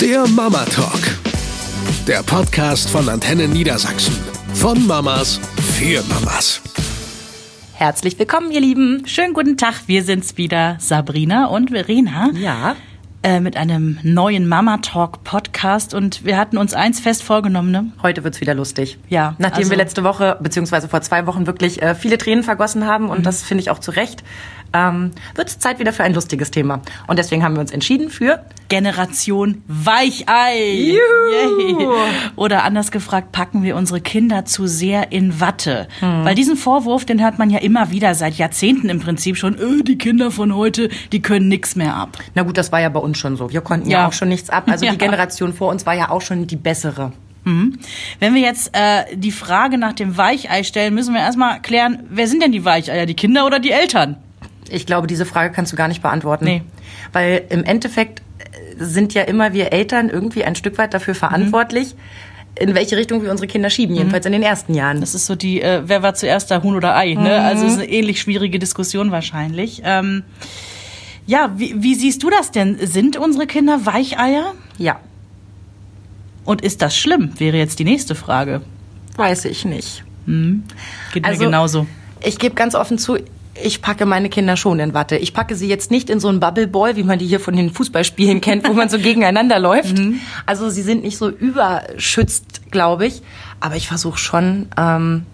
Der Mama Talk. Der Podcast von Antenne Niedersachsen. Von Mamas für Mamas. Herzlich willkommen, ihr Lieben. Schönen guten Tag, wir sind's wieder, Sabrina und Verena. Ja. Äh, mit einem neuen Mama Talk Podcast und wir hatten uns eins fest vorgenommen, ne? Heute wird's wieder lustig. Ja, Nachdem also- wir letzte Woche, beziehungsweise vor zwei Wochen wirklich äh, viele Tränen vergossen haben und das finde ich auch zu Recht, ähm, wird's Zeit wieder für ein lustiges Thema. Und deswegen haben wir uns entschieden für Generation Weichei. Juhu. Yay. Oder anders gefragt, packen wir unsere Kinder zu sehr in Watte? Weil diesen Vorwurf, den hört man ja immer wieder seit Jahrzehnten im Prinzip schon, äh, die Kinder von heute, die können nix mehr ab. Na gut, das war ja bei uns schon so. Wir konnten ja, Ja. auch schon nichts ab. Also Ja. die Generation vor uns war ja auch schon die bessere. Wenn wir jetzt äh, die Frage nach dem Weichei stellen, müssen wir erstmal klären, wer sind denn die Weicheier, die Kinder oder die Eltern? Ich glaube, diese Frage kannst du gar nicht beantworten. Nee. Weil im Endeffekt äh, sind ja immer wir Eltern irgendwie ein Stück weit dafür verantwortlich, in welche Richtung wir unsere Kinder schieben, jedenfalls in den ersten Jahren. Das ist so die, äh, wer war zuerst da, Huhn oder Ei? Ne? Also es ist eine ähnlich schwierige Diskussion wahrscheinlich. Ähm, ja, wie, wie siehst du das denn? Sind unsere Kinder Weicheier? ja, Und ist das schlimm? Wäre jetzt die nächste Frage. weiß ich nicht. Geht Also- mir genauso. Ich gebe ganz offen zu, ich packe meine Kinder schon in Watte. Ich packe sie jetzt nicht in so einen Bubbleball, wie man die hier von den Fußballspielen kennt, wo man so gegeneinander läuft. Also sie sind nicht so überschützt, glaube ich. Aber ich versuche schon, ähm,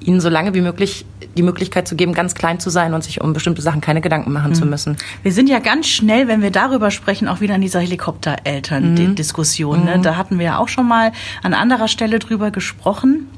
ihnen so lange wie möglich die Möglichkeit zu geben, ganz klein zu sein und sich um bestimmte Sachen keine Gedanken machen zu müssen. Wir sind ja ganz schnell, wenn wir darüber sprechen, auch wieder in dieser Helikoptereltern-Diskussion. Ne? Da hatten wir ja auch schon mal an anderer Stelle drüber gesprochen.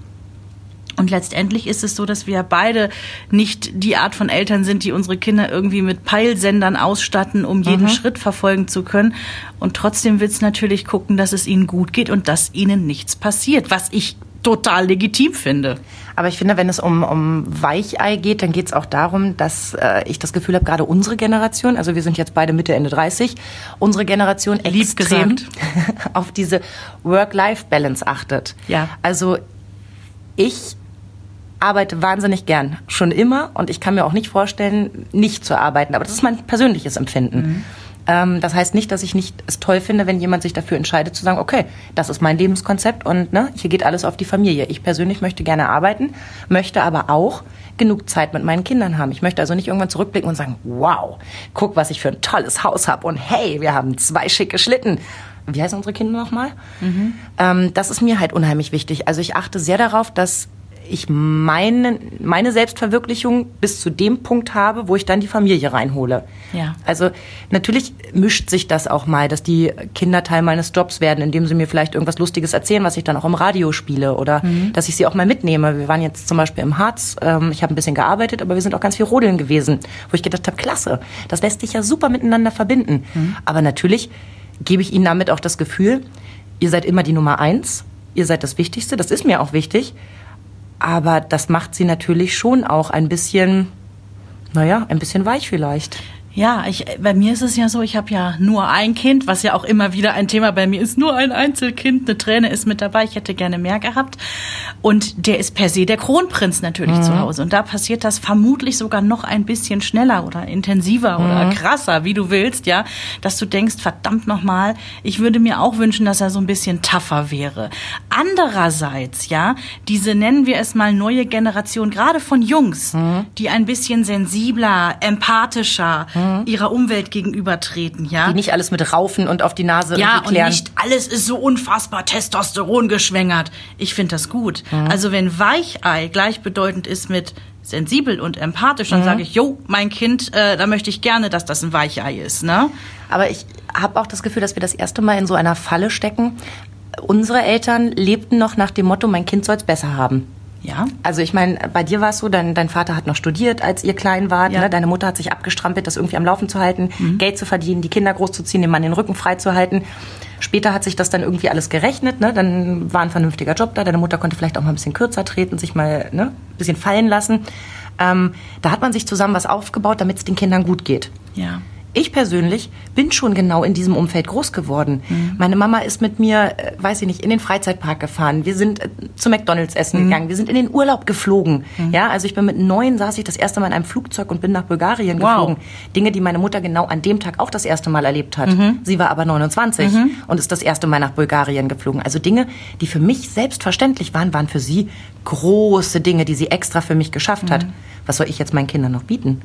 Und letztendlich ist es so, dass wir beide nicht die Art von Eltern sind, die unsere Kinder irgendwie mit Peilsendern ausstatten, um jeden Schritt verfolgen zu können. Und trotzdem will's natürlich gucken, dass es ihnen gut geht und dass ihnen nichts passiert, was ich total legitim finde. Aber ich finde, wenn es um, um Weichei geht, dann geht es auch darum, dass äh, ich das Gefühl habe, gerade unsere Generation, also wir sind jetzt beide Mitte, Ende 30, unsere Generation Lieb extrem gesagt. auf diese Work-Life-Balance achtet. Ja. Also ich arbeite wahnsinnig gern, schon immer, und ich kann mir auch nicht vorstellen, nicht zu arbeiten. Aber das ist mein persönliches Empfinden. Ähm, das heißt nicht, dass ich nicht es toll finde, wenn jemand sich dafür entscheidet zu sagen, okay, das ist mein Lebenskonzept und ne, hier geht alles auf die Familie. Ich persönlich möchte gerne arbeiten, möchte aber auch genug Zeit mit meinen Kindern haben. Ich möchte also nicht irgendwann zurückblicken und sagen, wow, guck, was ich für ein tolles Haus habe und hey, wir haben zwei schicke Schlitten. Wie heißen unsere Kinder nochmal? Ähm, das ist mir halt unheimlich wichtig. Also ich achte sehr darauf, dass ich meine, meine Selbstverwirklichung bis zu dem Punkt habe, wo ich dann die Familie reinhole. Ja. Also natürlich mischt sich das auch mal, dass die Kinder Teil meines Jobs werden, indem sie mir vielleicht irgendwas Lustiges erzählen, was ich dann auch im Radio spiele oder dass ich sie auch mal mitnehme. Wir waren jetzt zum Beispiel im Harz, ähm, ich habe ein bisschen gearbeitet, aber wir sind auch ganz viel rodeln gewesen, wo ich gedacht habe, klasse, das lässt sich ja super miteinander verbinden. Aber natürlich gebe ich ihnen damit auch das Gefühl, ihr seid immer die Nummer eins, ihr seid das Wichtigste, das ist mir auch wichtig. Aber das macht sie natürlich schon auch ein bisschen, naja, ein bisschen weich vielleicht. Ja, ich, bei mir ist es ja so, ich habe ja nur ein Kind, was ja auch immer wieder ein Thema bei mir ist. Nur ein Einzelkind, eine Träne ist mit dabei. Ich hätte gerne mehr gehabt. Und der ist per se der Kronprinz natürlich zu Hause. Und da passiert das vermutlich sogar noch ein bisschen schneller oder intensiver oder krasser, wie du willst, ja. Dass du denkst, verdammt nochmal, ich würde mir auch wünschen, dass er so ein bisschen tougher wäre. Andererseits, ja, diese nennen wir es mal neue Generation, gerade von Jungs, die ein bisschen sensibler, empathischer, ihrer Umwelt gegenübertreten, ja. Die nicht alles mit Raufen und auf die Nase Ja, und nicht alles ist so unfassbar Testosteron geschwängert. Ich finde das gut. Also wenn Weichei gleichbedeutend ist mit sensibel und empathisch, dann sage ich, jo, mein Kind, äh, da möchte ich gerne, dass das ein Weichei ist, ne? Aber ich habe auch das Gefühl, dass wir das erste Mal in so einer Falle stecken. Unsere Eltern lebten noch nach dem Motto, mein Kind soll es besser haben. Ja. Also ich meine, bei dir war es so, dein, dein Vater hat noch studiert, als ihr klein wart. Ja. Ne? Deine Mutter hat sich abgestrampelt, das irgendwie am Laufen zu halten, Geld zu verdienen, die Kinder großzuziehen, dem Mann den Rücken frei zu halten. Später hat sich das dann irgendwie alles gerechnet. Ne? Dann war ein vernünftiger Job da. Deine Mutter konnte vielleicht auch mal ein bisschen kürzer treten, sich mal ne? ein bisschen fallen lassen. Ähm, da hat man sich zusammen was aufgebaut, damit es den Kindern gut geht. Ja. Ich persönlich bin schon genau in diesem Umfeld groß geworden. Mhm. Meine Mama ist mit mir, äh, weiß ich nicht, in den Freizeitpark gefahren. Wir sind äh, zu McDonalds essen Mhm. gegangen. Wir sind in den Urlaub geflogen. Ja, also ich bin mit neun saß ich das erste Mal in einem Flugzeug und bin nach Bulgarien Wow. geflogen. Dinge, die meine Mutter genau an dem Tag auch das erste Mal erlebt hat. Mhm. Sie war aber 29 und ist das erste Mal nach Bulgarien geflogen. Also Dinge, die für mich selbstverständlich waren, waren für sie große Dinge, die sie extra für mich geschafft hat. Was soll ich jetzt meinen Kindern noch bieten?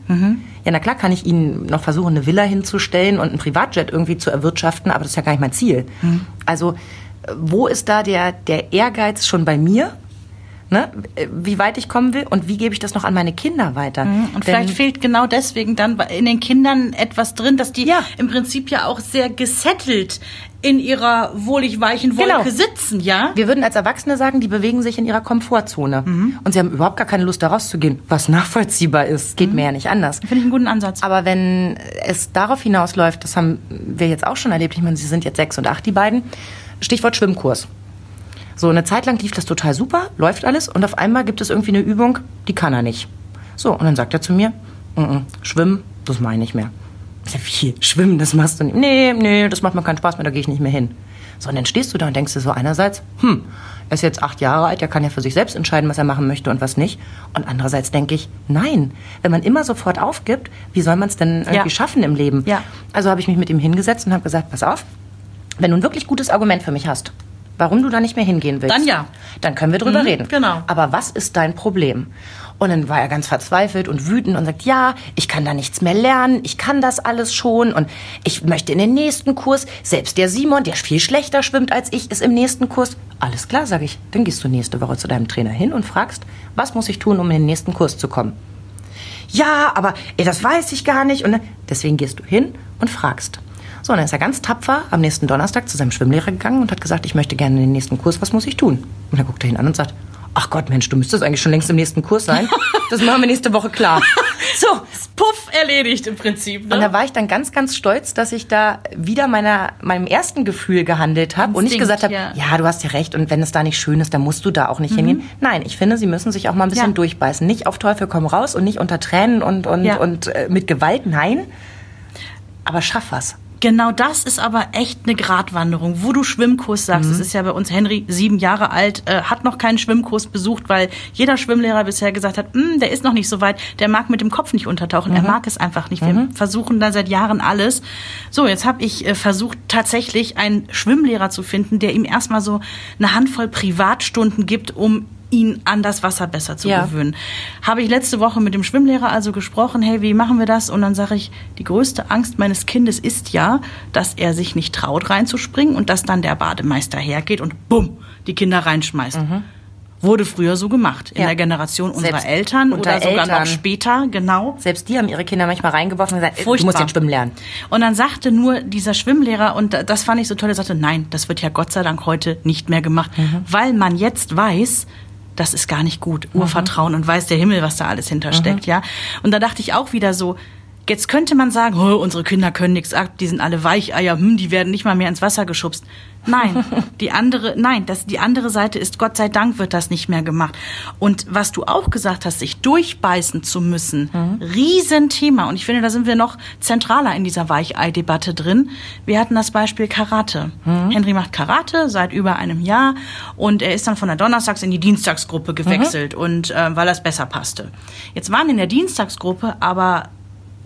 Ja, na klar kann ich ihnen noch versuchen, eine Villa hinzustellen und einen Privatjet irgendwie zu erwirtschaften, aber das ist ja gar nicht mein Ziel. Also, äh, wo ist da der, der Ehrgeiz schon bei mir? Ne? Wie weit ich kommen will und wie gebe ich das noch an meine Kinder weiter? Mhm. Und Denn- vielleicht fehlt genau deswegen dann in den Kindern etwas drin, dass die Ja. im Prinzip ja auch sehr gesettelt in ihrer wohlig weichen Wolke Genau. sitzen, ja? Wir würden als Erwachsene sagen, die bewegen sich in ihrer Komfortzone. Mhm. Und sie haben überhaupt gar keine Lust, da rauszugehen, was nachvollziehbar ist. Mhm. Geht mir ja nicht anders. Finde ich einen guten Ansatz. Aber wenn es darauf hinausläuft, das haben wir jetzt auch schon erlebt, ich meine, sie sind jetzt sechs und acht, die beiden, Stichwort Schwimmkurs. So, eine Zeit lang lief das total super, läuft alles und auf einmal gibt es irgendwie eine Übung, die kann er nicht. So, und dann sagt er zu mir, "Mm, mm, schwimmen, das mache ich nicht mehr. Ich sag, wie, schwimmen, das machst du nicht? Nee, nee, das macht mir keinen Spaß mehr, da gehe ich nicht mehr hin. So, und dann stehst du da und denkst dir so einerseits, hm, er ist jetzt acht Jahre alt, er kann ja für sich selbst entscheiden, was er machen möchte und was nicht. Und andererseits denke ich, nein, wenn man immer sofort aufgibt, wie soll man es denn irgendwie Ja. schaffen im Leben? Ja. Also habe ich mich mit ihm hingesetzt und habe gesagt, pass auf, wenn du ein wirklich gutes Argument für mich hast, warum du da nicht mehr hingehen willst, Dann ja. dann können wir drüber Mhm, reden. genau. Aber was ist dein Problem? Und dann war er ganz verzweifelt und wütend und sagt, ja, ich kann da nichts mehr lernen, ich kann das alles schon und ich möchte in den nächsten Kurs. Selbst der Simon, der viel schlechter schwimmt als ich, ist im nächsten Kurs. Alles klar, sage ich. Dann gehst du nächste Woche zu deinem Trainer hin und fragst, was muss ich tun, um in den nächsten Kurs zu kommen? Ja, aber ey, das weiß ich gar nicht. Und dann- deswegen gehst du hin und fragst. So, und dann ist er ganz tapfer am nächsten Donnerstag zu seinem Schwimmlehrer gegangen und hat gesagt, ich möchte gerne in den nächsten Kurs, was muss ich tun? Und dann guckt er ihn an und sagt, ach Gott, Mensch, du müsstest eigentlich schon längst im nächsten Kurs sein. Das machen wir nächste Woche klar. So, Puff erledigt im Prinzip. Ne? und da war ich dann ganz, ganz stolz, dass ich da wieder meiner, meinem ersten Gefühl gehandelt habe und nicht gesagt habe, ja. ja. du hast ja recht und wenn es da nicht schön ist, dann musst du da auch nicht hingehen. Nein, ich finde, sie müssen sich auch mal ein bisschen Mhm. Ja. durchbeißen. Nicht auf Teufel komm raus und nicht unter Tränen und, und, Ja. und äh, mit Gewalt, nein. Aber schaff was. Genau das ist aber echt eine Gratwanderung, wo du Schwimmkurs sagst. Das ist ja bei uns Henry sieben Jahre alt, äh, hat noch keinen Schwimmkurs besucht, weil jeder Schwimmlehrer bisher gesagt hat, "Hm, der ist noch nicht so weit, der mag mit dem Kopf nicht untertauchen, er mag es einfach nicht. Wir versuchen da seit Jahren alles. So, jetzt habe ich äh, versucht, tatsächlich einen Schwimmlehrer zu finden, der ihm erstmal so eine Handvoll Privatstunden gibt, um ihn an das Wasser besser zu Ja. gewöhnen. Habe ich letzte Woche mit dem Schwimmlehrer also gesprochen, hey, wie machen wir das? Und dann sage ich, die größte Angst meines Kindes ist ja, dass er sich nicht traut reinzuspringen und dass dann der Bademeister hergeht und bumm, die Kinder reinschmeißt. Wurde früher so gemacht, in Mhm. Ja. der Generation unserer Selbst Eltern oder sogar Eltern. noch später, genau. Selbst die haben ihre Kinder manchmal reingeworfen und gesagt, äh, du Furchtbar. musst jetzt schwimmen lernen. Und dann sagte nur dieser Schwimmlehrer, und das fand ich so toll, er sagte, nein, das wird ja Gott sei Dank heute nicht mehr gemacht, Mhm. weil man jetzt weiß, das ist gar nicht gut. Urvertrauen und weiß der Himmel, was da alles hintersteckt, Mhm. ja. Und da dachte ich auch wieder so, jetzt könnte man sagen, oh, unsere Kinder können nichts ab, die sind alle Weicheier, hm, die werden nicht mal mehr ins Wasser geschubst. Nein, die andere, nein, das, die andere Seite ist, Gott sei Dank wird das nicht mehr gemacht. Und was du auch gesagt hast, sich durchbeißen zu müssen, Riesenthema. Und ich finde, da sind wir noch zentraler in dieser Weichei-Debatte drin. Wir hatten das Beispiel Karate. Henry macht Karate seit über einem Jahr und er ist dann von der Donnerstags in die Dienstagsgruppe gewechselt und äh, weil das besser passte. Jetzt waren in der Dienstagsgruppe aber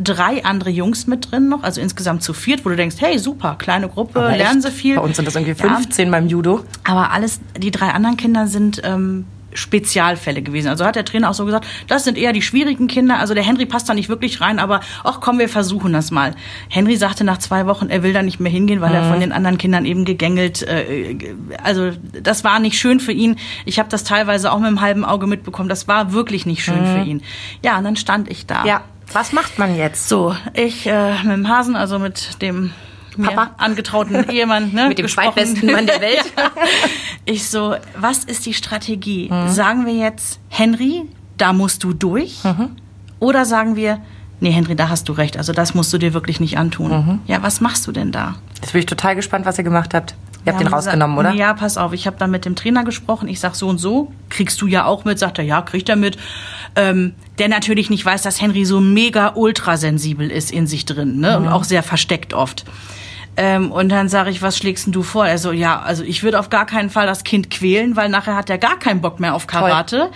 drei andere Jungs mit drin noch, also insgesamt zu viert, wo du denkst, hey, super, kleine Gruppe, Aber lernen echt, sie viel. Bei uns sind das irgendwie Ja. 15 beim Judo. Aber alles, die drei anderen Kinder sind ähm, Spezialfälle gewesen. Also hat der Trainer auch so gesagt, das sind eher die schwierigen Kinder. Also der Henry passt da nicht wirklich rein, aber ach komm, wir versuchen das mal. Henry sagte nach zwei Wochen, er will da nicht mehr hingehen, weil er von den anderen Kindern eben gegängelt. Äh, also das war nicht schön für ihn. Ich habe das teilweise auch mit einem halben Auge mitbekommen. Das war wirklich nicht schön für ihn. Ja, und dann stand ich da. Ja, was macht man jetzt? So, ich äh, mit dem Hasen, also mit dem mir Papa. angetrauten Ehemann, ne, Mit dem zweitbesten Mann der Welt. ja. Ich so, was ist die Strategie? Sagen wir jetzt, Henry, da musst du durch? Oder sagen wir, nee, Henry, da hast du recht, also das musst du dir wirklich nicht antun. Ja, was machst du denn da? Jetzt bin ich total gespannt, was ihr gemacht habt. Ihr habt den rausgenommen, gesagt, oder? Ja, pass auf, ich habe dann mit dem Trainer gesprochen. Ich sag so und so, kriegst du ja auch mit? Sagt er, ja, kriegt er mit. Ähm, der natürlich nicht weiß, dass Henry so mega ultrasensibel ist in sich drin, ne? Und auch sehr versteckt oft. Ähm, und dann sage ich, was schlägst denn du vor? Er so, ja, also ich würde auf gar keinen Fall das Kind quälen, weil nachher hat er gar keinen Bock mehr auf Karate.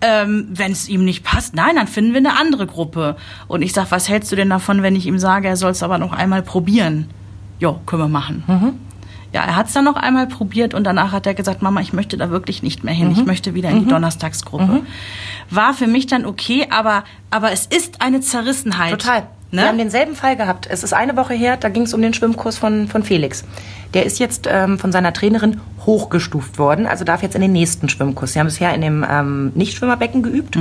Ähm, wenn es ihm nicht passt, nein, dann finden wir eine andere Gruppe. Und ich sag, was hältst du denn davon, wenn ich ihm sage, er soll es aber noch einmal probieren? Jo, können wir machen. Ja, er hat es dann noch einmal probiert und danach hat er gesagt, Mama, ich möchte da wirklich nicht mehr hin. Ich möchte wieder in die Donnerstagsgruppe. War für mich dann okay, aber, aber es ist eine Zerrissenheit. Total. Ne? Wir haben denselben Fall gehabt. Es ist eine Woche her, da ging es um den Schwimmkurs von, von Felix. Der ist jetzt ähm, von seiner Trainerin hochgestuft worden, also darf jetzt in den nächsten Schwimmkurs. Sie haben bisher in dem ähm, Nichtschwimmerbecken geübt.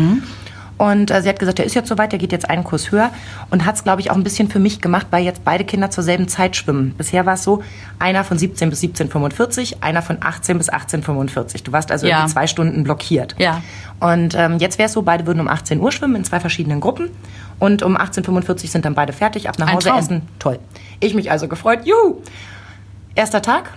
Und äh, sie hat gesagt, der ist jetzt soweit, der geht jetzt einen Kurs höher und hat es, glaube ich, auch ein bisschen für mich gemacht, weil jetzt beide Kinder zur selben Zeit schwimmen. Bisher war es so, einer von 17 bis 17,45, einer von 18 bis 18,45. Du warst also Ja. irgendwie zwei Stunden blockiert. Ja. Und ähm, jetzt wäre es so, beide würden um 18 Uhr schwimmen in zwei verschiedenen Gruppen. Und um 18.45 Uhr sind dann beide fertig, ab nach Hause essen. Toll. Ich mich also gefreut. Juhu! Erster Tag.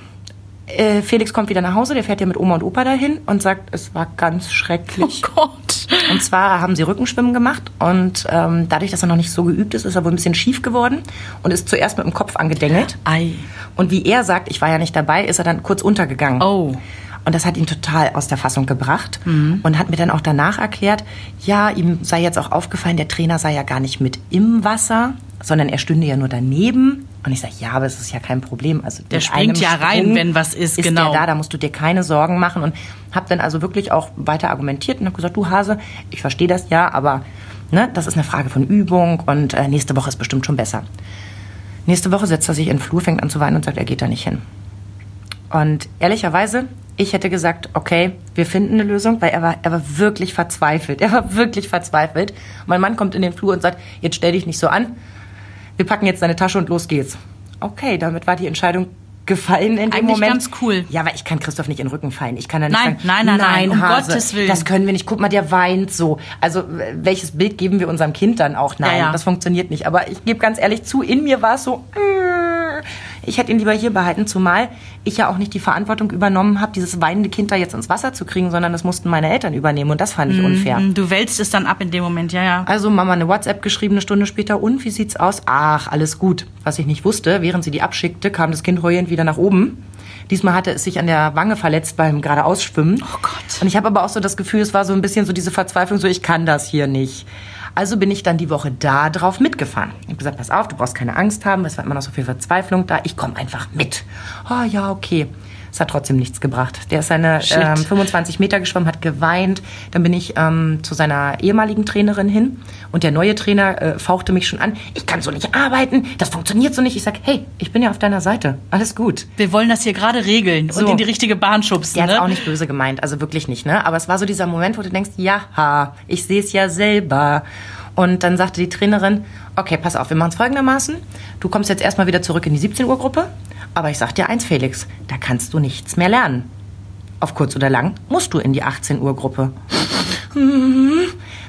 Äh, Felix kommt wieder nach Hause, der fährt ja mit Oma und Opa dahin und sagt, es war ganz schrecklich. Oh Gott. Und zwar haben sie Rückenschwimmen gemacht und ähm, dadurch, dass er noch nicht so geübt ist, ist er wohl ein bisschen schief geworden und ist zuerst mit dem Kopf angedengelt. Ei. Und wie er sagt, ich war ja nicht dabei, ist er dann kurz untergegangen. Oh. Und das hat ihn total aus der Fassung gebracht und hat mir dann auch danach erklärt, ja, ihm sei jetzt auch aufgefallen, der Trainer sei ja gar nicht mit im Wasser, sondern er stünde ja nur daneben. Und ich sage, ja, aber es ist ja kein Problem. Also Der springt ja rein, Sprung wenn was ist, ist genau. Der da, da musst du dir keine Sorgen machen. Und habe dann also wirklich auch weiter argumentiert und habe gesagt, du Hase, ich verstehe das ja, aber ne, das ist eine Frage von Übung und äh, nächste Woche ist bestimmt schon besser. Nächste Woche setzt er sich in den Flur, fängt an zu weinen und sagt, er geht da nicht hin. Und ehrlicherweise, ich hätte gesagt, okay, wir finden eine Lösung, weil er war, er war wirklich verzweifelt. Er war wirklich verzweifelt. Mein Mann kommt in den Flur und sagt, jetzt stell dich nicht so an. Wir packen jetzt deine Tasche und los geht's. Okay, damit war die Entscheidung gefallen in dem Eigentlich Moment. ganz cool. Ja, weil ich kann Christoph nicht in den Rücken fallen. Ich kann dann nicht Nein, sagen, nein, nein, nein, um Hase, Gottes Willen. Das können wir nicht. Guck mal, der weint so. Also, welches Bild geben wir unserem Kind dann auch? Nein, Ja, ja. das funktioniert nicht. Aber ich gebe ganz ehrlich zu, in mir war es so, äh, ich hätte ihn lieber hier behalten, zumal ich ja auch nicht die Verantwortung übernommen habe, dieses weinende Kind da jetzt ins Wasser zu kriegen, sondern das mussten meine Eltern übernehmen und das fand ich unfair. Du wälzt es dann ab in dem Moment, ja, ja. Also Mama eine WhatsApp geschrieben eine Stunde später und wie sieht's aus? Ach, alles gut. Was ich nicht wusste, während sie die abschickte, kam das Kind heulend wieder nach oben. Diesmal hatte es sich an der Wange verletzt beim geradeausschwimmen. Oh Gott. Und ich habe aber auch so das Gefühl, es war so ein bisschen so diese Verzweiflung, so ich kann das hier nicht. Also bin ich dann die Woche da drauf mitgefahren. Ich habe gesagt, pass auf, du brauchst keine Angst haben, es war immer noch so viel Verzweiflung da. Ich komme einfach mit. Oh ja, okay. Es hat trotzdem nichts gebracht. Der ist seine ähm, 25 Meter geschwommen, hat geweint. Dann bin ich ähm, zu seiner ehemaligen Trainerin hin und der neue Trainer äh, fauchte mich schon an. Ich kann so nicht arbeiten, das funktioniert so nicht. Ich sag, hey, ich bin ja auf deiner Seite, alles gut. Wir wollen das hier gerade regeln So. und in die richtige Bahn schubsen, Der hat ne? auch nicht böse gemeint, also wirklich nicht, ne? Aber es war so dieser Moment, wo du denkst, ja, ich sehe es ja selber. Und dann sagte die Trainerin, okay, pass auf, wir machen es folgendermaßen. Du kommst jetzt erstmal wieder zurück in die 17 Uhr Gruppe. Aber ich sag dir eins, Felix, da kannst du nichts mehr lernen. Auf kurz oder lang musst du in die 18 Uhr Gruppe.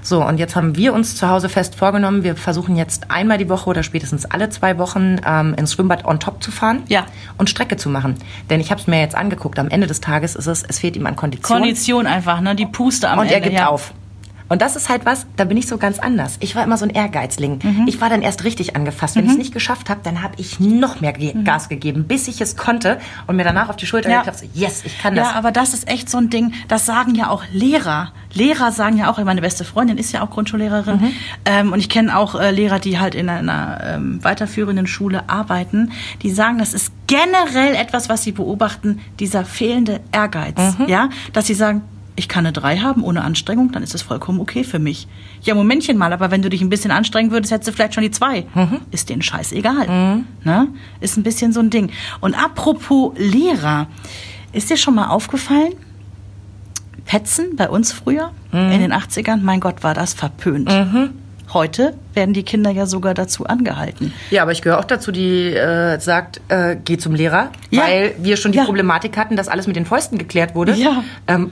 So, und jetzt haben wir uns zu Hause fest vorgenommen, wir versuchen jetzt einmal die Woche oder spätestens alle zwei Wochen ähm, ins Schwimmbad on top zu fahren Ja. und Strecke zu machen. Denn ich habe es mir jetzt angeguckt, am Ende des Tages ist es, es fehlt ihm an Kondition Kondition einfach, ne? Die Puste am und Ende. er gibt ja. auf. Und das ist halt was, da bin ich so ganz anders. Ich war immer so ein Ehrgeizling. Mhm. Ich war dann erst richtig angefasst. Wenn ich es nicht geschafft habe, dann habe ich noch mehr ge Gas gegeben, bis ich es konnte und mir danach auf die Schulter Mhm. Ja. geklappt, so, yes, ich kann das. Ja, aber das ist echt so ein Ding, das sagen ja auch Lehrer. Lehrer sagen ja auch, meine beste Freundin ist ja auch Grundschullehrerin. Mhm. Ähm, und ich kenne auch äh, Lehrer, die halt in einer ähm, weiterführenden Schule arbeiten. Die sagen, das ist generell etwas, was sie beobachten, dieser fehlende Ehrgeiz. Mhm. Ja, dass sie sagen, ich kann eine 3 haben ohne Anstrengung, dann ist das vollkommen okay für mich. Ja, Momentchen mal, aber wenn du dich ein bisschen anstrengen würdest, hättest du vielleicht schon die 2. Mhm. Ist denen scheißegal. Ne? Ist ein bisschen so ein Ding. Und apropos Lehrer, ist dir schon mal aufgefallen, Petzen bei uns früher Mhm. in den 80ern, mein Gott, war das verpönt. Heute werden die Kinder ja sogar dazu angehalten. Ja, aber ich gehöre auch dazu, die äh, sagt, äh, geh zum Lehrer, Ja. weil wir schon die Ja. Problematik hatten, dass alles mit den Fäusten geklärt wurde. Ja. Ähm,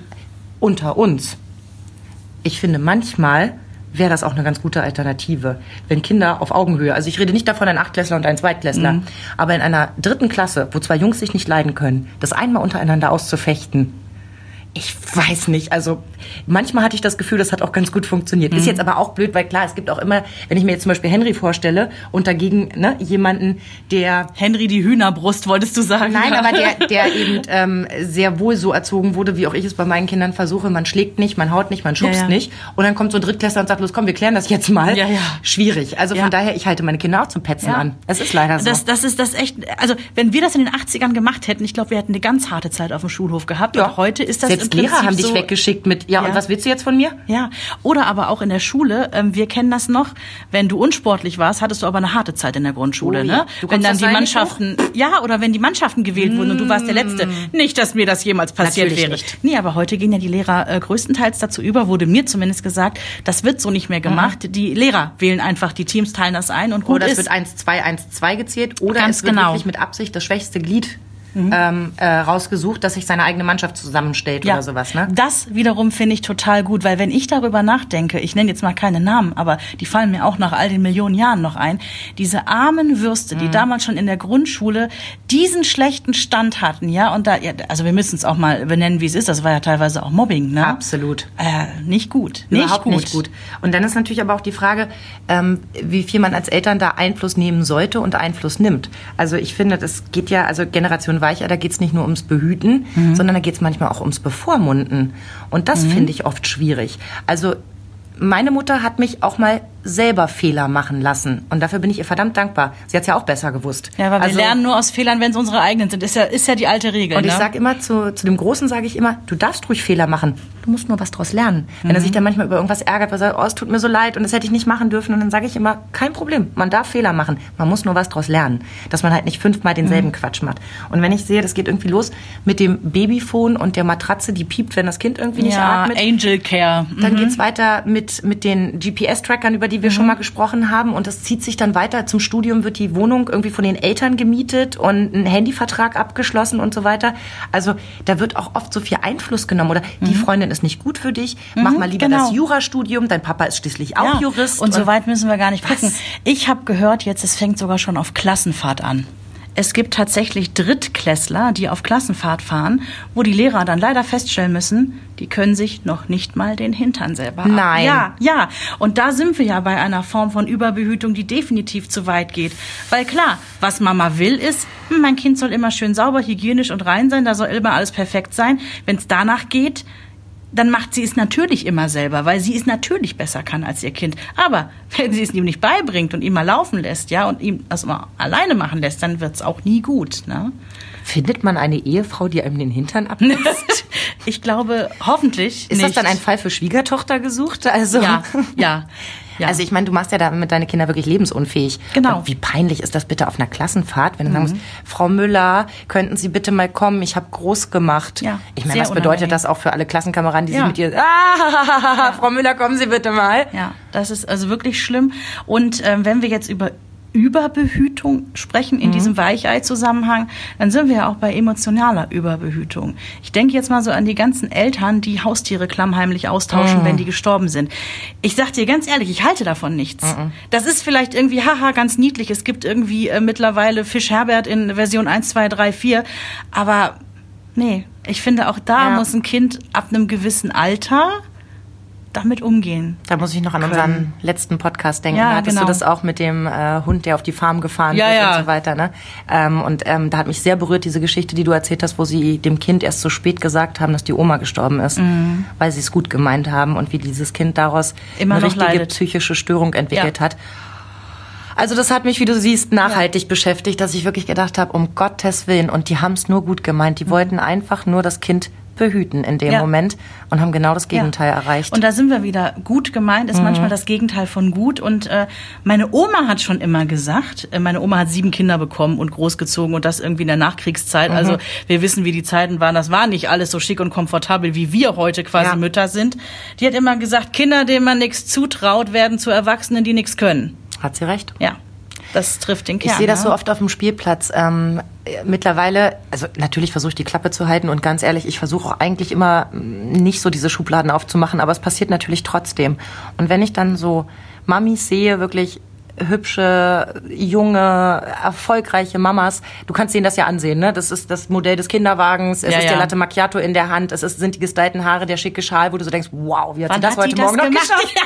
unter uns. Ich finde manchmal wäre das auch eine ganz gute Alternative. Wenn Kinder auf Augenhöhe, also ich rede nicht davon ein Achtklässler und ein Zweitklässler, Mhm. aber in einer dritten Klasse, wo zwei Jungs sich nicht leiden können, das einmal untereinander auszufechten, ich weiß nicht. Also manchmal hatte ich das Gefühl, das hat auch ganz gut funktioniert. Mhm. Ist jetzt aber auch blöd, weil klar, es gibt auch immer, wenn ich mir jetzt zum Beispiel Henry vorstelle und dagegen ne, jemanden, der Henry die Hühnerbrust, wolltest du sagen? Nein, aber der, der eben ähm, sehr wohl so erzogen wurde, wie auch ich es bei meinen Kindern versuche. Man schlägt nicht, man haut nicht, man schubst Ja, ja. nicht. Und dann kommt so ein Drittklässler und sagt, los komm, wir klären das jetzt mal. Ja, ja. Schwierig. Also Ja. von daher, ich halte meine Kinder auch zum Petzen Ja. an. Es ist leider so. Das, das ist das echt, also wenn wir das in den 80ern gemacht hätten, ich glaube, wir hätten eine ganz harte Zeit auf dem Schulhof gehabt. Und heute ist das Selbst Prinzip Lehrer haben dich so, weggeschickt mit, ja, Ja. und was willst du jetzt von mir? Ja, oder aber auch in der Schule, ähm, wir kennen das noch, wenn du unsportlich warst, hattest du aber eine harte Zeit in der Grundschule, Oh ja. ne? Du Wenn dann die Mannschaften, ja, oder wenn die Mannschaften gewählt wurden und du warst der Letzte. Nicht, dass mir das jemals passiert Natürlich wäre. nicht. Nee, aber heute gehen ja die Lehrer äh, größtenteils dazu über, wurde mir zumindest gesagt, das wird so nicht mehr gemacht. Die Lehrer wählen einfach die Teams, teilen das ein und gut Oder es ist. wird 1-2, 1-2 gezählt. Oder Ganz es wird genau. Mhm. wirklich mit Absicht das schwächste Glied ähm, äh, rausgesucht, dass sich seine eigene Mannschaft zusammenstellt oder sowas. Ne? Das wiederum finde ich total gut, weil wenn ich darüber nachdenke, ich nenne jetzt mal keine Namen, aber die fallen mir auch nach all den Millionen Jahren noch ein, diese armen Würste, Mhm. die damals schon in der Grundschule diesen schlechten Stand hatten, ja, und da, ja, also wir müssen es auch mal benennen, wie es ist, das war ja teilweise auch Mobbing, ne? Absolut. Äh, nicht gut. Nicht Überhaupt gut. nicht gut. Und dann ist natürlich aber auch die Frage, ähm, wie viel man als Eltern da Einfluss nehmen sollte und Einfluss nimmt. Also ich finde, das geht ja, also Generation Weicher, da geht es nicht nur ums Behüten, sondern da geht es manchmal auch ums Bevormunden. Und das finde ich oft schwierig. Also meine Mutter hat mich auch mal selber Fehler machen lassen. Und dafür bin ich ihr verdammt dankbar. Sie hat es ja auch besser gewusst. Ja, aber wir Also- lernen nur aus Fehlern, wenn es unsere eigenen sind. Ist ja, ist ja die alte Regel. Und ich ne? sage immer zu, zu dem Großen sage ich immer, du darfst ruhig Fehler machen. Du musst nur was draus lernen. Wenn Mhm. er sich dann manchmal über irgendwas ärgert, weil er sagt, oh, es tut mir so leid und das hätte ich nicht machen dürfen, und dann sage ich immer, kein Problem, man darf Fehler machen. Man muss nur was draus lernen, dass man halt nicht fünfmal denselben Mhm. Quatsch macht. Und wenn ich sehe, das geht irgendwie los mit dem Babyphone und der Matratze, die piept, wenn das Kind irgendwie nicht ja, atmet. Angel Care. Mhm. Dann geht's weiter mit, mit den GPS-Trackern, über die wir schon mal gesprochen haben. Und das zieht sich dann weiter. Zum Studium wird die Wohnung irgendwie von den Eltern gemietet und ein Handyvertrag abgeschlossen und so weiter. Also da wird auch oft so viel Einfluss genommen. Oder die Freundin ist nicht gut für dich. Mach mal lieber genau. das Jurastudium. Dein Papa ist schließlich auch Jurist. Und so weit müssen wir gar nicht gucken. Ich habe gehört, jetzt es fängt sogar schon auf Klassenfahrt an. Es gibt tatsächlich Drittklässler, die auf Klassenfahrt fahren, wo die Lehrer dann leider feststellen müssen, die können sich noch nicht mal den Hintern selber ab- Nein. Ja, ja. Und da sind wir ja bei einer Form von Überbehütung, die definitiv zu weit geht. Weil klar, was Mama will, ist, hm, mein Kind soll immer schön sauber, hygienisch und rein sein, da soll immer alles perfekt sein. Wenn es danach geht, dann macht sie es natürlich immer selber, weil sie es natürlich besser kann als ihr Kind. Aber wenn sie es ihm nicht beibringt und ihn mal laufen lässt, ja, und ihm das mal alleine machen lässt, dann wird's auch nie gut, ne? Findet man eine Ehefrau, die einem den Hintern abnimmt? Ich glaube, hoffentlich ist nicht. das dann ein Fall für Schwiegertochter gesucht? Also Ja, ja. ja. Also ich meine, du machst ja damit deine Kinder wirklich lebensunfähig. Genau. Mhm. Und wie peinlich ist das bitte auf einer Klassenfahrt, wenn du sagen musst, Frau Müller, könnten Sie bitte mal kommen? Ich habe groß gemacht. Ja, ich meine, was bedeutet das auch für alle Klassenkameraden, die Ja. sich mit ihr, ah, Frau Müller, kommen Sie bitte mal. Ja, das ist also wirklich schlimm. Und ähm, wenn wir jetzt über Überbehütung sprechen in diesem Weichei-Zusammenhang, dann sind wir ja auch bei emotionaler Überbehütung. Ich denke jetzt mal so an die ganzen Eltern, die Haustiere klammheimlich austauschen, wenn die gestorben sind. Ich sag dir ganz ehrlich, ich halte davon nichts. Das ist vielleicht irgendwie, haha, ganz niedlich. Es gibt irgendwie äh, mittlerweile Fisch Herbert in Version 1, 2, 3, 4. Aber nee, ich finde auch da Ja. muss ein Kind ab einem gewissen Alter damit umgehen. Da muss ich noch an Können. unseren letzten Podcast denken. Ja, da hattest genau. du das auch mit dem äh, Hund, der auf die Farm gefahren Ja, wird ja. und so weiter. Ne? Ähm, und ähm, da hat mich sehr berührt diese Geschichte, die du erzählt hast, wo sie dem Kind erst so spät gesagt haben, dass die Oma gestorben ist, weil sie es gut gemeint haben und wie dieses Kind daraus Mhm. Immer eine richtige leidet. psychische Störung entwickelt Ja. hat. Also das hat mich, wie du siehst, nachhaltig beschäftigt, dass ich wirklich gedacht habe, um Gottes Willen. Und die haben es nur gut gemeint. Die wollten einfach nur das Kind behüten in dem Mhm. Ja. Moment und haben genau das Gegenteil Ja. erreicht. Und da sind wir wieder. Gut gemeint ist manchmal das Gegenteil von gut. Und äh, meine Oma hat schon immer gesagt, äh, meine Oma hat sieben Kinder bekommen und großgezogen und das irgendwie in der Nachkriegszeit. Also wir wissen, wie die Zeiten waren. Das war nicht alles so schick und komfortabel, wie wir heute quasi Ja. Mütter sind. Die hat immer gesagt, Kinder, denen man nichts zutraut, werden zu Erwachsenen, die nichts können. hat sie recht. Ja, das trifft den Kern. Ich sehe das so oft auf dem Spielplatz. Ähm, äh, mittlerweile, also natürlich versuche ich die Klappe zu halten und ganz ehrlich, ich versuche auch eigentlich immer mm, nicht so diese Schubladen aufzumachen, aber es passiert natürlich trotzdem. Und wenn ich dann so Mamis sehe, wirklich hübsche, junge, erfolgreiche Mamas. Du kannst ihnen das ja ansehen, ne? Das ist das Modell des Kinderwagens, es Ja, ist ja. der Latte Macchiato in der Hand, es ist, sind die gestylten Haare, der schicke Schal, wo du so denkst, wow, wie hat sie Wann das hat heute die Morgen das noch gemacht? geschafft?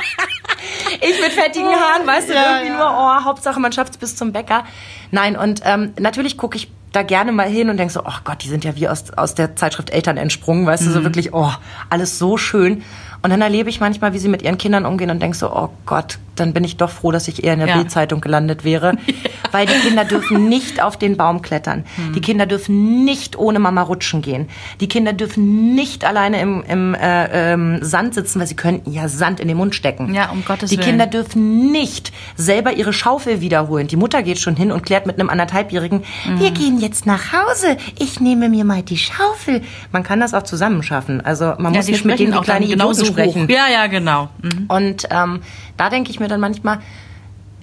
Ich mit fettigen Haaren, weißt du, Ja, irgendwie nur, oh, Hauptsache man schafft's bis zum Bäcker. Nein, und ähm, natürlich gucke ich da gerne mal hin und denk so, oh Gott, die sind ja wie aus, aus der Zeitschrift Eltern entsprungen, weißt du, Mhm. so wirklich, oh, alles so schön. Und dann erlebe ich manchmal, wie sie mit ihren Kindern umgehen und denk so, oh Gott, dann bin ich doch froh, dass ich eher in der Ja. Bildzeitung gelandet wäre. Weil die Kinder dürfen nicht auf den Baum klettern. Hm. Die Kinder dürfen nicht ohne Mama rutschen gehen. Die Kinder dürfen nicht alleine im, im äh, ähm, Sand sitzen, weil sie könnten ja Sand in den Mund stecken. Ja, um Gottes Die Willen. Kinder dürfen nicht selber ihre Schaufel wiederholen. Die Mutter geht schon hin und klärt mit einem anderthalbjährigen, Mhm. wir gehen jetzt nach Hause. Ich nehme mir mal die Schaufel. Man kann das auch zusammen schaffen. Also man Ja, muss die nicht mit denen sprechen wie kleine Idioten sprechen. hoch. Ja, ja, genau. Mhm. Und ähm, da denke ich mir dann manchmal,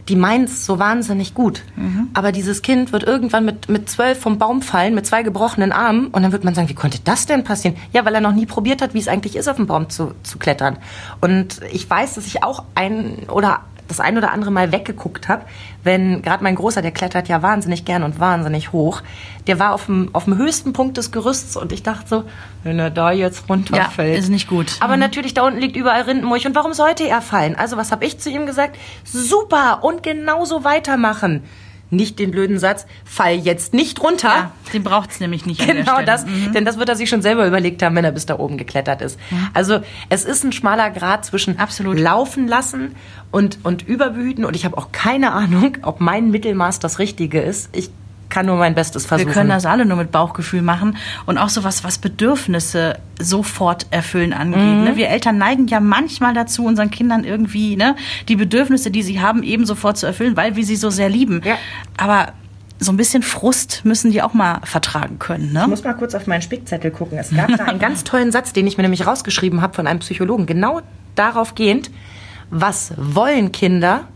die meint's so wahnsinnig gut. Mhm. Aber dieses Kind wird irgendwann mit, mit zwölf vom Baum fallen, mit zwei gebrochenen Armen. Und dann wird man sagen, wie konnte das denn passieren? Ja, weil er noch nie probiert hat, wie es eigentlich ist, auf den Baum zu, zu klettern. Und ich weiß, dass ich auch ein oder das ein oder andere Mal weggeguckt habe, wenn gerade mein Großer, der klettert ja wahnsinnig gern und wahnsinnig hoch, der war auf dem, auf dem höchsten Punkt des Gerüsts und ich dachte so, wenn er da jetzt runterfällt. Ja, ist nicht gut. Aber natürlich, da unten liegt überall Rindenmulch. Und warum sollte er fallen? Also, was habe ich zu ihm gesagt? Super und genauso weitermachen. Nicht den blöden Satz, fall jetzt nicht runter. Ja, den braucht's nämlich nicht Genau das, Mhm. denn das wird er sich schon selber überlegt haben, wenn er bis da oben geklettert ist. Also es ist ein schmaler Grad zwischen Absolut. laufen lassen und, und überbehüten und ich habe auch keine Ahnung, ob mein Mittelmaß das Richtige ist. Ich kann nur mein Bestes versuchen. Wir können das alle nur mit Bauchgefühl machen und auch sowas, was Bedürfnisse sofort erfüllen angeht. Mhm. Ne? Wir Eltern neigen ja manchmal dazu, unseren Kindern irgendwie ne, die Bedürfnisse, die sie haben, eben sofort zu erfüllen, weil wir sie so sehr lieben. Ja. Aber so ein bisschen Frust müssen die auch mal vertragen können. Ne? Ich muss mal kurz auf meinen Spickzettel gucken. Es gab da einen ganz tollen Satz, den ich mir nämlich rausgeschrieben habe von einem Psychologen, genau darauf gehend, was wollen Kinder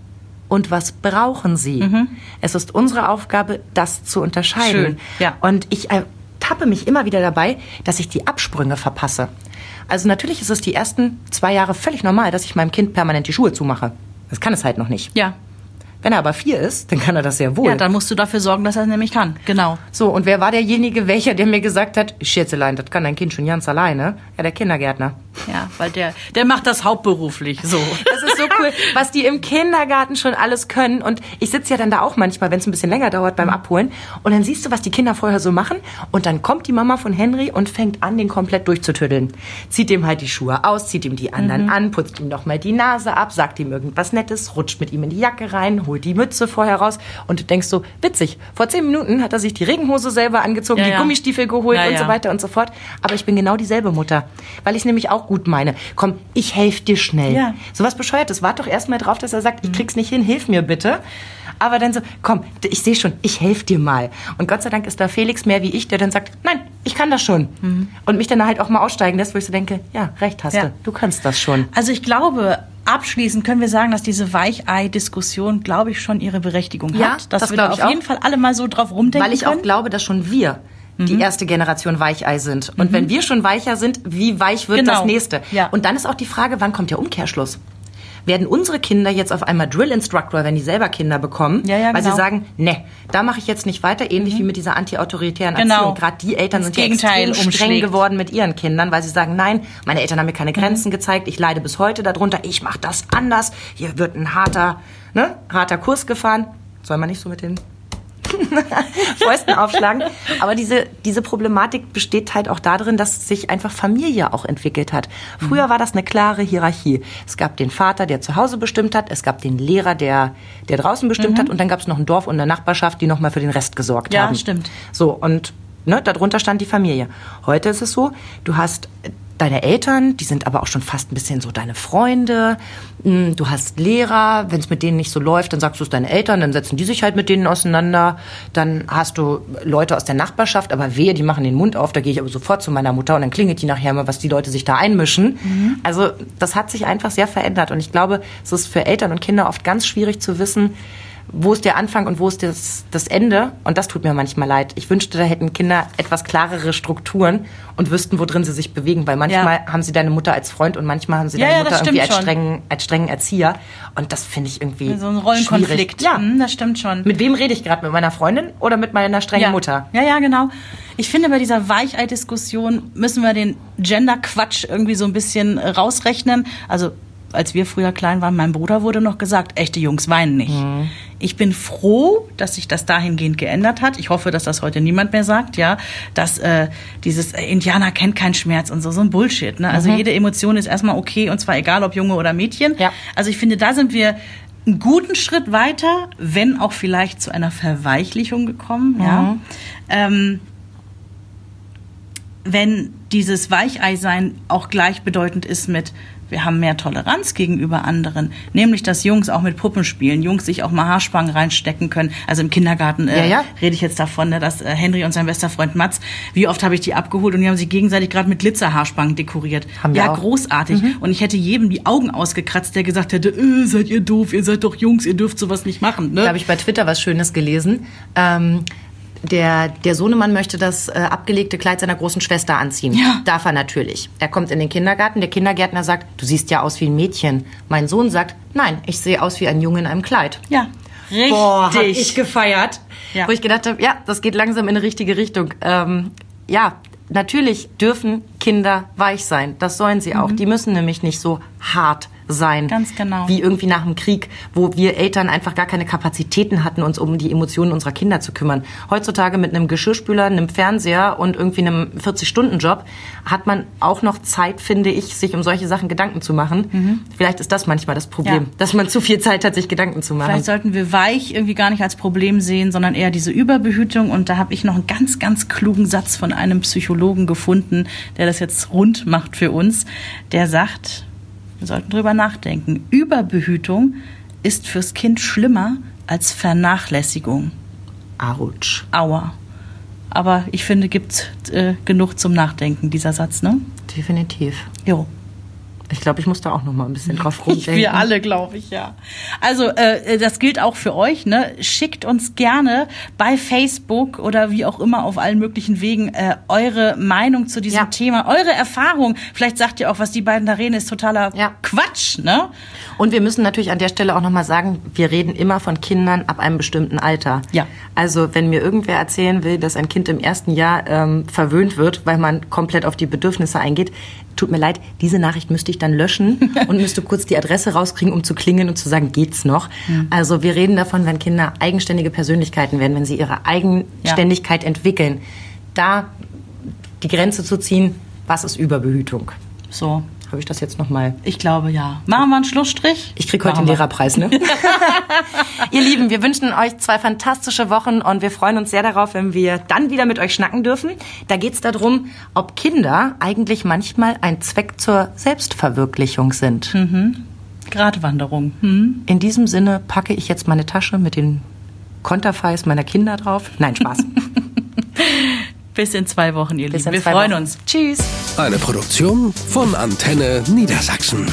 und was brauchen sie? Es ist unsere Aufgabe, das zu unterscheiden. Schön, ja. Und ich ertappe mich immer wieder dabei, dass ich die Absprünge verpasse. Also natürlich ist es die ersten zwei Jahre völlig normal, dass ich meinem Kind permanent die Schuhe zumache. Das kann es halt noch nicht. Ja. Wenn er aber vier ist, dann kann er das sehr wohl. ja, dann musst du dafür sorgen, dass er es nämlich kann. Genau. So, und wer war derjenige, welcher, der mir gesagt hat, Schätzelein, das kann dein Kind schon ganz alleine? Ja, der Kindergärtner. Ja, weil der, der macht das hauptberuflich. So. So cool, was die im Kindergarten schon alles können. Und ich sitze ja dann da auch manchmal, wenn es ein bisschen länger dauert beim Abholen. Und dann siehst du, was die Kinder vorher so machen. Und dann kommt die Mama von Henry und fängt an, den komplett durchzutüddeln. Zieht ihm halt die Schuhe aus, zieht ihm die anderen an, putzt ihm noch mal die Nase ab, sagt ihm irgendwas Nettes, rutscht mit ihm in die Jacke rein, holt die Mütze vorher raus. Und du denkst so, witzig, vor zehn Minuten hat er sich die Regenhose selber angezogen, Ja, die ja. Gummistiefel geholt Ja, und so weiter und so fort. Aber ich bin genau dieselbe Mutter, weil ich nämlich auch gut meine. Komm, ich helfe dir schnell. Ja. Mhm. Sowas bescheuertes. Wart doch erst mal drauf, dass er sagt, ich krieg's nicht hin, hilf mir bitte. Aber dann so, komm, ich sehe schon, ich helfe dir mal. Und Gott sei Dank ist da Felix mehr wie ich, der dann sagt, nein, ich kann das schon. Und mich dann halt auch mal aussteigen lässt, wo ich so denke, ja, recht hast Mhm. Ja. du, du kannst das schon. Also ich glaube, abschließend können wir sagen, dass diese Weichei-Diskussion, glaube ich, schon ihre Berechtigung Ja, hat. Dass das wir da auf jeden Fall alle mal so drauf rumdenken Weil ich können. auch glaube, dass schon wir Mhm. die erste Generation Weichei sind. Und wenn wir schon weicher sind, wie weich wird Genau. das nächste? Ja. Und dann ist auch die Frage, wann kommt der Umkehrschluss? Werden unsere Kinder jetzt auf einmal Drill Instructor, wenn die selber Kinder bekommen, Ja, ja, weil sie genau. sagen, ne, da mache ich jetzt nicht weiter, ähnlich wie mit dieser anti-autoritären Genau. Erziehung. Gerade die Eltern Das sind ja Gegenteil extrem streng umschlägt. geworden mit ihren Kindern, weil sie sagen, nein, meine Eltern haben mir keine Grenzen gezeigt, ich leide bis heute darunter, ich mache das anders, hier wird ein harter, ne, harter Kurs gefahren. Soll man nicht so mit den Fäusten aufschlagen. Aber diese, diese Problematik besteht halt auch darin, dass sich einfach Familie auch entwickelt hat. Früher war das eine klare Hierarchie. Es gab den Vater, der zu Hause bestimmt hat, es gab den Lehrer, der, der draußen bestimmt hat und dann gab es noch ein Dorf und eine Nachbarschaft, die nochmal für den Rest gesorgt Ja, haben. stimmt. So, und ne, darunter stand die Familie. Heute ist es so, du hast deine Eltern, die sind aber auch schon fast ein bisschen so deine Freunde. Mm, Du hast Lehrer, wenn es mit denen nicht so läuft, dann sagst du es deinen Eltern, dann setzen die sich halt mit denen auseinander. Dann hast du Leute aus der Nachbarschaft, aber wehe, die machen den Mund auf, da gehe ich aber sofort zu meiner Mutter und dann klingelt die nachher mal, was die Leute sich da einmischen. Also das hat sich einfach sehr verändert und ich glaube, es ist für Eltern und Kinder oft ganz schwierig zu wissen, wo ist der Anfang und wo ist das, das Ende? Und das tut mir manchmal leid. Ich wünschte, da hätten Kinder etwas klarere Strukturen und wüssten, wo drin sie sich bewegen, weil manchmal Ja. haben sie deine Mutter als Freund und manchmal haben sie Ja, deine ja, Mutter irgendwie als strengen, als strengen Erzieher. Und das finde ich irgendwie So ein Rollenkonflikt. schwierig. Ja. Hm, das stimmt schon. Mit wem rede ich gerade? Mit meiner Freundin oder mit meiner strengen. Mutter? Ja, ja, genau. Ich finde, bei dieser Weichei-Diskussion müssen wir den Gender-Quatsch irgendwie so ein bisschen rausrechnen. Also, als wir früher klein waren, mein Bruder wurde noch gesagt, echte Jungs weinen nicht. Ich bin froh, dass sich das dahingehend geändert hat. Ich hoffe, dass das heute niemand mehr sagt, ja, dass äh, dieses äh, Indianer kennt keinen Schmerz und so, so ein Bullshit. Ne? Also jede Emotion ist erstmal okay und zwar egal, ob Junge oder Mädchen. Ja. Also ich finde, da sind wir einen guten Schritt weiter, wenn auch vielleicht zu einer Verweichlichung gekommen. Ja. Ähm, wenn dieses Weichei-Sein auch gleichbedeutend ist mit, wir haben mehr Toleranz gegenüber anderen, nämlich dass Jungs auch mit Puppen spielen, Jungs sich auch mal Haarspangen reinstecken können. Also im Kindergarten äh, Ja, ja. rede ich jetzt davon, ne, dass äh, Henry und sein bester Freund Mats, wie oft habe ich die abgeholt und die haben sich gegenseitig gerade mit Glitzerhaarspangen dekoriert. Haben wir ja, auch. großartig. Und ich hätte jedem die Augen ausgekratzt, der gesagt hätte, äh, seid ihr doof, ihr seid doch Jungs, ihr dürft sowas nicht machen. Ne? Da habe ich bei Twitter was Schönes gelesen. Ähm, der, der Sohnemann möchte das äh, abgelegte Kleid seiner großen Schwester anziehen. Ja. Darf er natürlich. Er kommt in den Kindergarten. Der Kindergärtner sagt, du siehst ja aus wie ein Mädchen. Mein Sohn sagt, nein, ich sehe aus wie ein Junge in einem Kleid. ja, richtig. Boah, hab ich gefeiert. Ja. Wo ich gedacht habe, ja, das geht langsam in eine richtige Richtung. Ähm, ja, natürlich dürfen Kinder weich sein. Das sollen sie auch. Die müssen nämlich nicht so hart sein. Mhm. Ganz genau. Wie irgendwie nach dem Krieg, wo wir Eltern einfach gar keine Kapazitäten hatten, uns um die Emotionen unserer Kinder zu kümmern. Heutzutage mit einem Geschirrspüler, einem Fernseher und irgendwie einem 40-Stunden-Job hat man auch noch Zeit, finde ich, sich um solche Sachen Gedanken zu machen. Vielleicht ist das manchmal das Problem, Mhm. Ja. dass man zu viel Zeit hat, sich Gedanken zu machen. Vielleicht sollten wir weich irgendwie gar nicht als Problem sehen, sondern eher diese Überbehütung. Und da habe ich noch einen ganz, ganz klugen Satz von einem Psychologen gefunden, der das jetzt rund macht für uns. Der sagt, wir sollten drüber nachdenken. Überbehütung ist fürs Kind schlimmer als Vernachlässigung. Autsch. Aua. Aber ich finde, gibt äh, genug zum Nachdenken, dieser Satz, ne? Definitiv. Jo. Ich glaube, ich muss da auch noch mal ein bisschen drauf rumdenken. Wir alle, glaube ich, ja. Also äh, das gilt auch für euch. Ne? Schickt uns gerne bei Facebook oder wie auch immer auf allen möglichen Wegen äh, eure Meinung zu diesem Ja. Thema, eure Erfahrung. Vielleicht sagt ihr auch, was die beiden da reden, ist totaler Ja. Quatsch. Ne? Und wir müssen natürlich an der Stelle auch noch mal sagen, wir reden immer von Kindern ab einem bestimmten Alter. Ja. Also wenn mir irgendwer erzählen will, dass ein Kind im ersten Jahr ähm, verwöhnt wird, weil man komplett auf die Bedürfnisse eingeht, tut mir leid, diese Nachricht müsste ich dann löschen und müsste kurz die Adresse rauskriegen, um zu klingeln und zu sagen, geht's noch? Also wir reden davon, wenn Kinder eigenständige Persönlichkeiten werden, wenn sie ihre Eigenständigkeit entwickeln, da die Grenze zu ziehen, was ist Überbehütung? So, Habe ich das jetzt noch mal ich glaube ja. Machen wir einen Schlussstrich? Ich krieg heute Machen den. Lehrerpreis, ne? Ihr Lieben, wir wünschen euch zwei fantastische Wochen und wir freuen uns sehr darauf, wenn wir dann wieder mit euch schnacken dürfen. Da geht's darum, ob Kinder eigentlich manchmal ein Zweck zur Selbstverwirklichung sind. Gratwanderung. Hm? In diesem Sinne packe ich jetzt meine Tasche mit den Konterfeis meiner Kinder drauf. Nein, Spaß. Bis in zwei Wochen, ihr Bis Lieben. Wir freuen Wochen. uns. Tschüss. Eine Produktion von Antenne Niedersachsen.